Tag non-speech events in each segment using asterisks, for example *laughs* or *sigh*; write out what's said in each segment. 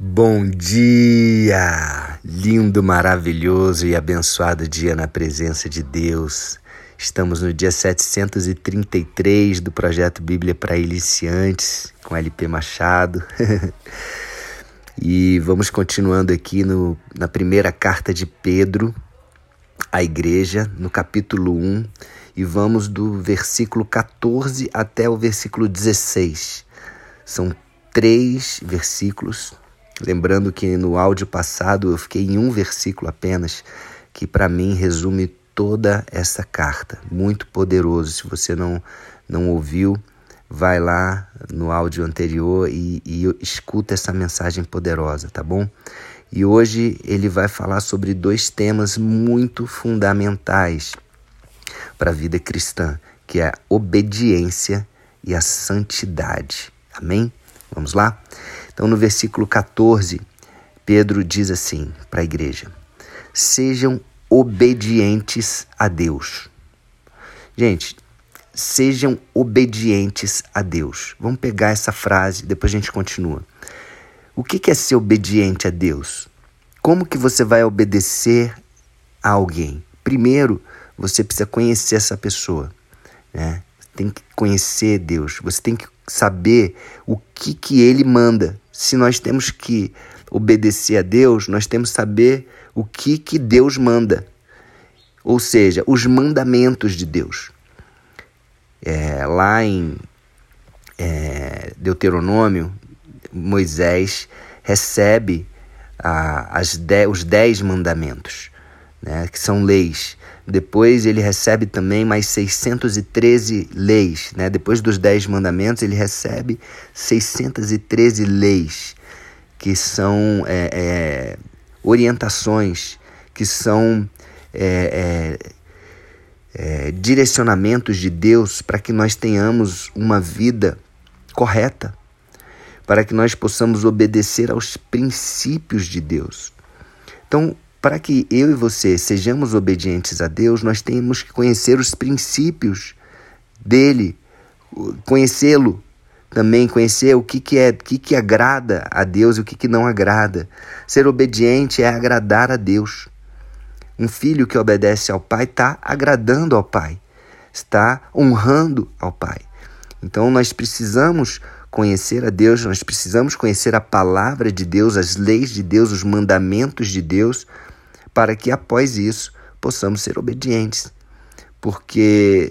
Bom dia! Lindo, maravilhoso e abençoado dia na presença de Deus. Estamos no dia 733 do projeto Bíblia para Iniciantes, com LP Machado. *laughs* e vamos continuando aqui no, na primeira carta de Pedro à igreja, no capítulo 1, e vamos do versículo 14 até o versículo 16. São três versículos Lembrando que no áudio passado eu fiquei em um versículo apenas, que para mim resume toda essa carta. Muito poderoso. Se você não, não ouviu, vai lá no áudio anterior e, e escuta essa mensagem poderosa, tá bom? E hoje ele vai falar sobre dois temas muito fundamentais para a vida cristã, que é a obediência e a santidade. Amém? Vamos lá? Então, no versículo 14, Pedro diz assim para a igreja: Sejam obedientes a Deus. Gente, sejam obedientes a Deus. Vamos pegar essa frase, depois a gente continua. O que é ser obediente a Deus? Como que você vai obedecer a alguém? Primeiro, você precisa conhecer essa pessoa, né? Tem que conhecer Deus. Você tem que saber o que que Ele manda se nós temos que obedecer a Deus, nós temos que saber o que, que Deus manda. Ou seja, os mandamentos de Deus. É, lá em é, Deuteronômio, Moisés recebe as de, os dez mandamentos, né, que são leis. Depois ele recebe também mais 613 leis. Né? Depois dos Dez Mandamentos, ele recebe 613 leis, que são é, é, orientações, que são é, é, é direcionamentos de Deus para que nós tenhamos uma vida correta, para que nós possamos obedecer aos princípios de Deus. Então, para que eu e você sejamos obedientes a Deus, nós temos que conhecer os princípios dele, conhecê-lo também, conhecer o que, que é, o que, que agrada a Deus e o que, que não agrada. Ser obediente é agradar a Deus. Um filho que obedece ao pai está agradando ao pai, está honrando ao pai. Então nós precisamos conhecer a Deus, nós precisamos conhecer a palavra de Deus, as leis de Deus, os mandamentos de Deus para que após isso possamos ser obedientes. Porque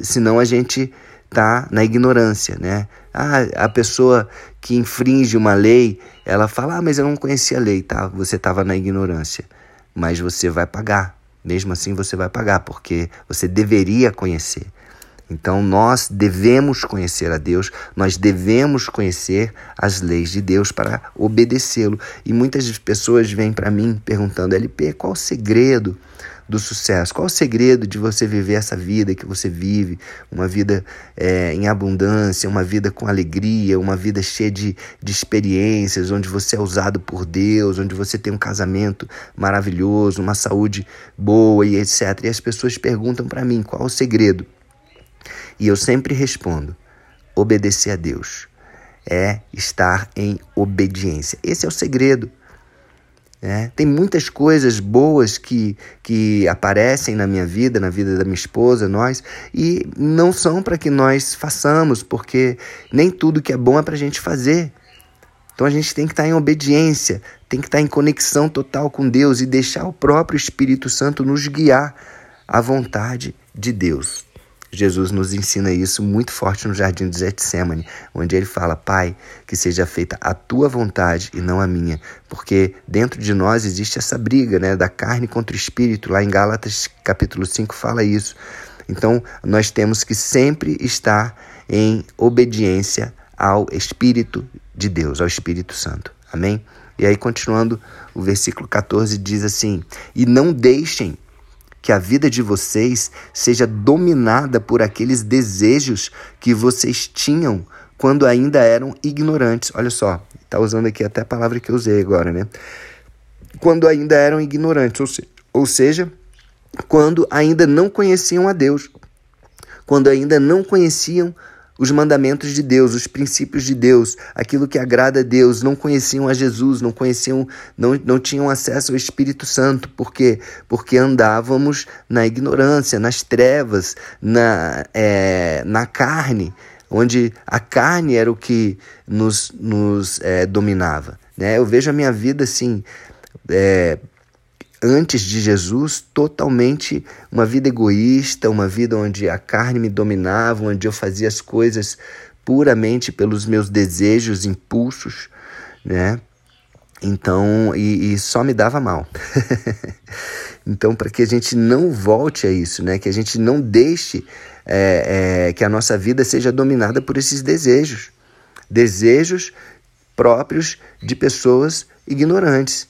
senão a gente está na ignorância, né? Ah, a pessoa que infringe uma lei, ela fala: "Ah, mas eu não conhecia a lei", tá? Você estava na ignorância, mas você vai pagar. Mesmo assim você vai pagar, porque você deveria conhecer. Então nós devemos conhecer a Deus, nós devemos conhecer as leis de Deus para obedecê-lo. E muitas pessoas vêm para mim perguntando: LP, qual o segredo do sucesso? Qual o segredo de você viver essa vida que você vive? Uma vida é, em abundância, uma vida com alegria, uma vida cheia de, de experiências, onde você é usado por Deus, onde você tem um casamento maravilhoso, uma saúde boa e etc. E as pessoas perguntam para mim: qual o segredo? E eu sempre respondo: obedecer a Deus é estar em obediência. Esse é o segredo. É, tem muitas coisas boas que, que aparecem na minha vida, na vida da minha esposa, nós, e não são para que nós façamos, porque nem tudo que é bom é para a gente fazer. Então a gente tem que estar em obediência, tem que estar em conexão total com Deus e deixar o próprio Espírito Santo nos guiar à vontade de Deus. Jesus nos ensina isso muito forte no jardim de Getsemane, onde ele fala: Pai, que seja feita a tua vontade e não a minha, porque dentro de nós existe essa briga, né, da carne contra o espírito. Lá em Gálatas capítulo 5 fala isso. Então, nós temos que sempre estar em obediência ao Espírito de Deus, ao Espírito Santo. Amém? E aí, continuando, o versículo 14 diz assim: E não deixem que a vida de vocês seja dominada por aqueles desejos que vocês tinham quando ainda eram ignorantes. Olha só, está usando aqui até a palavra que eu usei agora, né? Quando ainda eram ignorantes, ou, se, ou seja, quando ainda não conheciam a Deus, quando ainda não conheciam os mandamentos de Deus, os princípios de Deus, aquilo que agrada a Deus, não conheciam a Jesus, não conheciam, não, não tinham acesso ao Espírito Santo, por quê? Porque andávamos na ignorância, nas trevas, na, é, na carne, onde a carne era o que nos, nos é, dominava. Né? Eu vejo a minha vida assim, é, antes de Jesus, totalmente uma vida egoísta, uma vida onde a carne me dominava, onde eu fazia as coisas puramente pelos meus desejos, impulsos, né? Então, e, e só me dava mal. *laughs* então, para que a gente não volte a isso, né? Que a gente não deixe é, é, que a nossa vida seja dominada por esses desejos, desejos próprios de pessoas ignorantes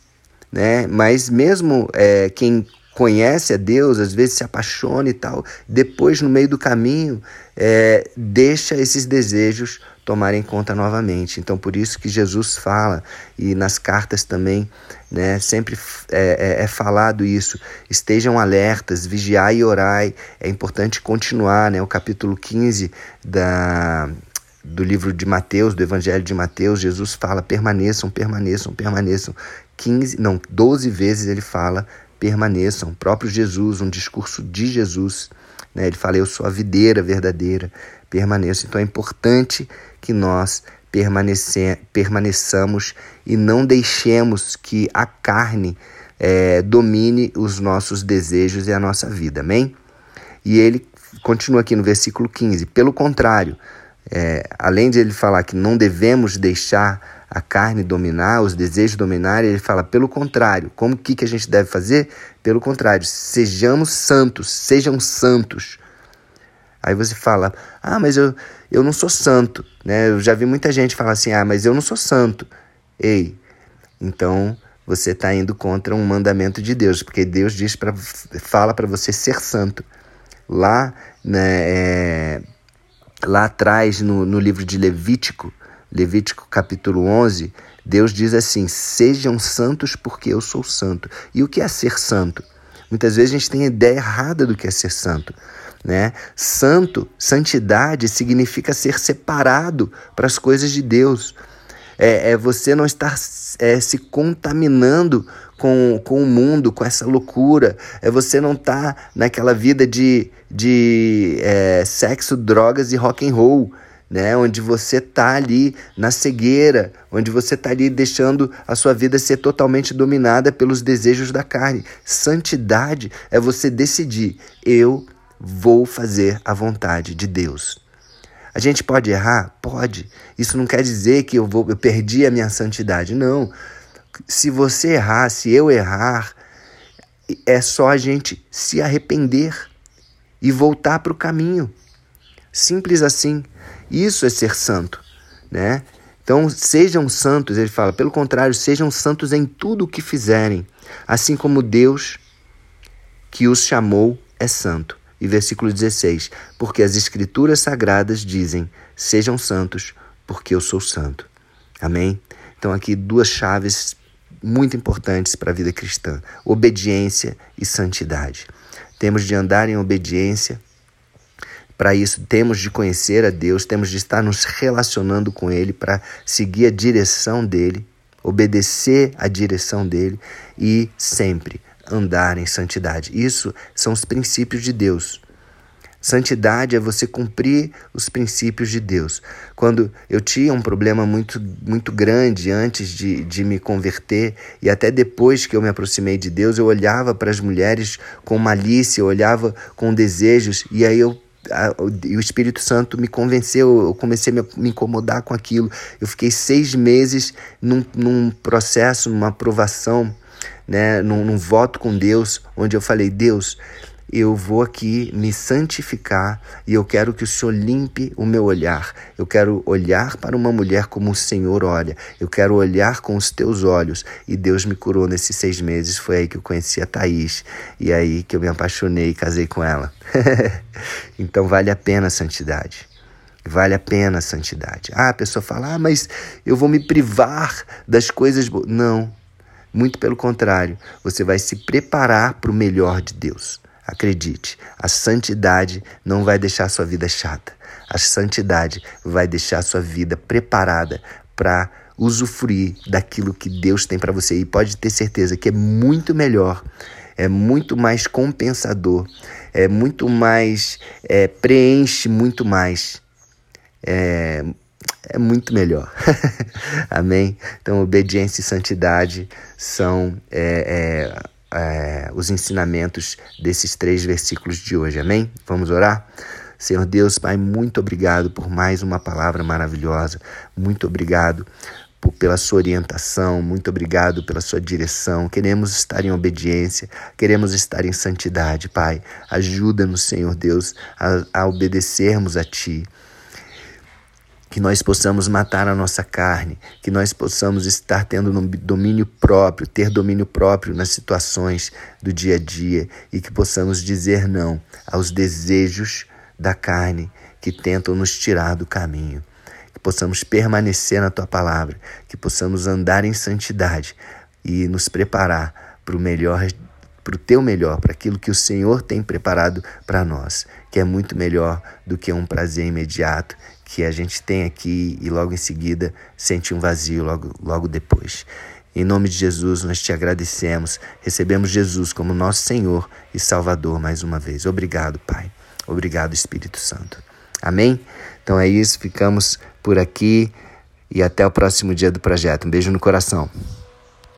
né? Mas mesmo é, quem conhece a Deus, às vezes se apaixona e tal, depois no meio do caminho é, deixa esses desejos tomarem conta novamente. Então por isso que Jesus fala e nas cartas também, né? Sempre é, é, é falado isso. Estejam alertas, vigiai e orai. É importante continuar, né? O capítulo 15 da do livro de Mateus, do Evangelho de Mateus, Jesus fala: permaneçam, permaneçam, permaneçam. 15, não, 12 vezes ele fala: permaneçam. O próprio Jesus, um discurso de Jesus, né? ele fala: Eu sou a videira verdadeira, permaneço. Então é importante que nós permaneçamos e não deixemos que a carne é, domine os nossos desejos e a nossa vida. Amém? E ele continua aqui no versículo 15: Pelo contrário é, além de ele falar que não devemos deixar a carne dominar, os desejos dominar, ele fala pelo contrário. Como que, que a gente deve fazer? Pelo contrário, sejamos santos, sejam santos. Aí você fala, ah, mas eu, eu não sou santo. Né? Eu já vi muita gente falar assim, ah, mas eu não sou santo. Ei, então você está indo contra um mandamento de Deus, porque Deus diz pra, fala para você ser santo. Lá, né, é, lá atrás no, no livro de Levítico, Levítico capítulo 11, Deus diz assim: Sejam santos porque eu sou santo. E o que é ser santo? Muitas vezes a gente tem a ideia errada do que é ser santo. Né? Santo, santidade significa ser separado para as coisas de Deus. É, é você não estar é, se contaminando com, com o mundo, com essa loucura. É você não tá naquela vida de, de é, sexo, drogas e rock and roll. Né, onde você está ali na cegueira, onde você está ali deixando a sua vida ser totalmente dominada pelos desejos da carne. Santidade é você decidir: eu vou fazer a vontade de Deus. A gente pode errar? Pode. Isso não quer dizer que eu vou eu perdi a minha santidade. Não se você errar, se eu errar, é só a gente se arrepender e voltar para o caminho. Simples assim. Isso é ser santo, né? Então, sejam santos, ele fala, pelo contrário, sejam santos em tudo o que fizerem, assim como Deus que os chamou é santo. E versículo 16: Porque as Escrituras sagradas dizem: Sejam santos, porque eu sou santo. Amém? Então, aqui duas chaves muito importantes para a vida cristã: obediência e santidade. Temos de andar em obediência. Para isso, temos de conhecer a Deus, temos de estar nos relacionando com Ele para seguir a direção dele, obedecer a direção dele e sempre andar em santidade. Isso são os princípios de Deus. Santidade é você cumprir os princípios de Deus. Quando eu tinha um problema muito, muito grande antes de, de me converter e até depois que eu me aproximei de Deus, eu olhava para as mulheres com malícia, eu olhava com desejos e aí eu e o Espírito Santo me convenceu, eu comecei a me incomodar com aquilo. Eu fiquei seis meses num, num processo, numa aprovação, né, num, num voto com Deus, onde eu falei: Deus, eu vou aqui me santificar e eu quero que o Senhor limpe o meu olhar. Eu quero olhar para uma mulher como o Senhor olha. Eu quero olhar com os teus olhos. E Deus me curou nesses seis meses. Foi aí que eu conheci a Thaís. E aí que eu me apaixonei e casei com ela. *laughs* então vale a pena a santidade. Vale a pena a santidade. Ah, a pessoa fala, ah, mas eu vou me privar das coisas boas. Não, muito pelo contrário, você vai se preparar para o melhor de Deus. Acredite, a santidade não vai deixar sua vida chata. A santidade vai deixar sua vida preparada para usufruir daquilo que Deus tem para você. E pode ter certeza que é muito melhor, é muito mais compensador, é muito mais. É, preenche muito mais. É, é muito melhor. *laughs* Amém? Então, obediência e santidade são é, é, os ensinamentos desses três versículos de hoje. Amém? Vamos orar? Senhor Deus, Pai, muito obrigado por mais uma palavra maravilhosa. Muito obrigado por, pela sua orientação, muito obrigado pela sua direção. Queremos estar em obediência, queremos estar em santidade, Pai. Ajuda-nos, Senhor Deus, a, a obedecermos a Ti que nós possamos matar a nossa carne, que nós possamos estar tendo domínio próprio, ter domínio próprio nas situações do dia a dia e que possamos dizer não aos desejos da carne que tentam nos tirar do caminho. Que possamos permanecer na tua palavra, que possamos andar em santidade e nos preparar para o melhor para o teu melhor, para aquilo que o Senhor tem preparado para nós, que é muito melhor do que um prazer imediato que a gente tem aqui e logo em seguida sente um vazio logo, logo depois. Em nome de Jesus, nós te agradecemos. Recebemos Jesus como nosso Senhor e Salvador mais uma vez. Obrigado, Pai. Obrigado, Espírito Santo. Amém? Então é isso, ficamos por aqui e até o próximo dia do projeto. Um beijo no coração.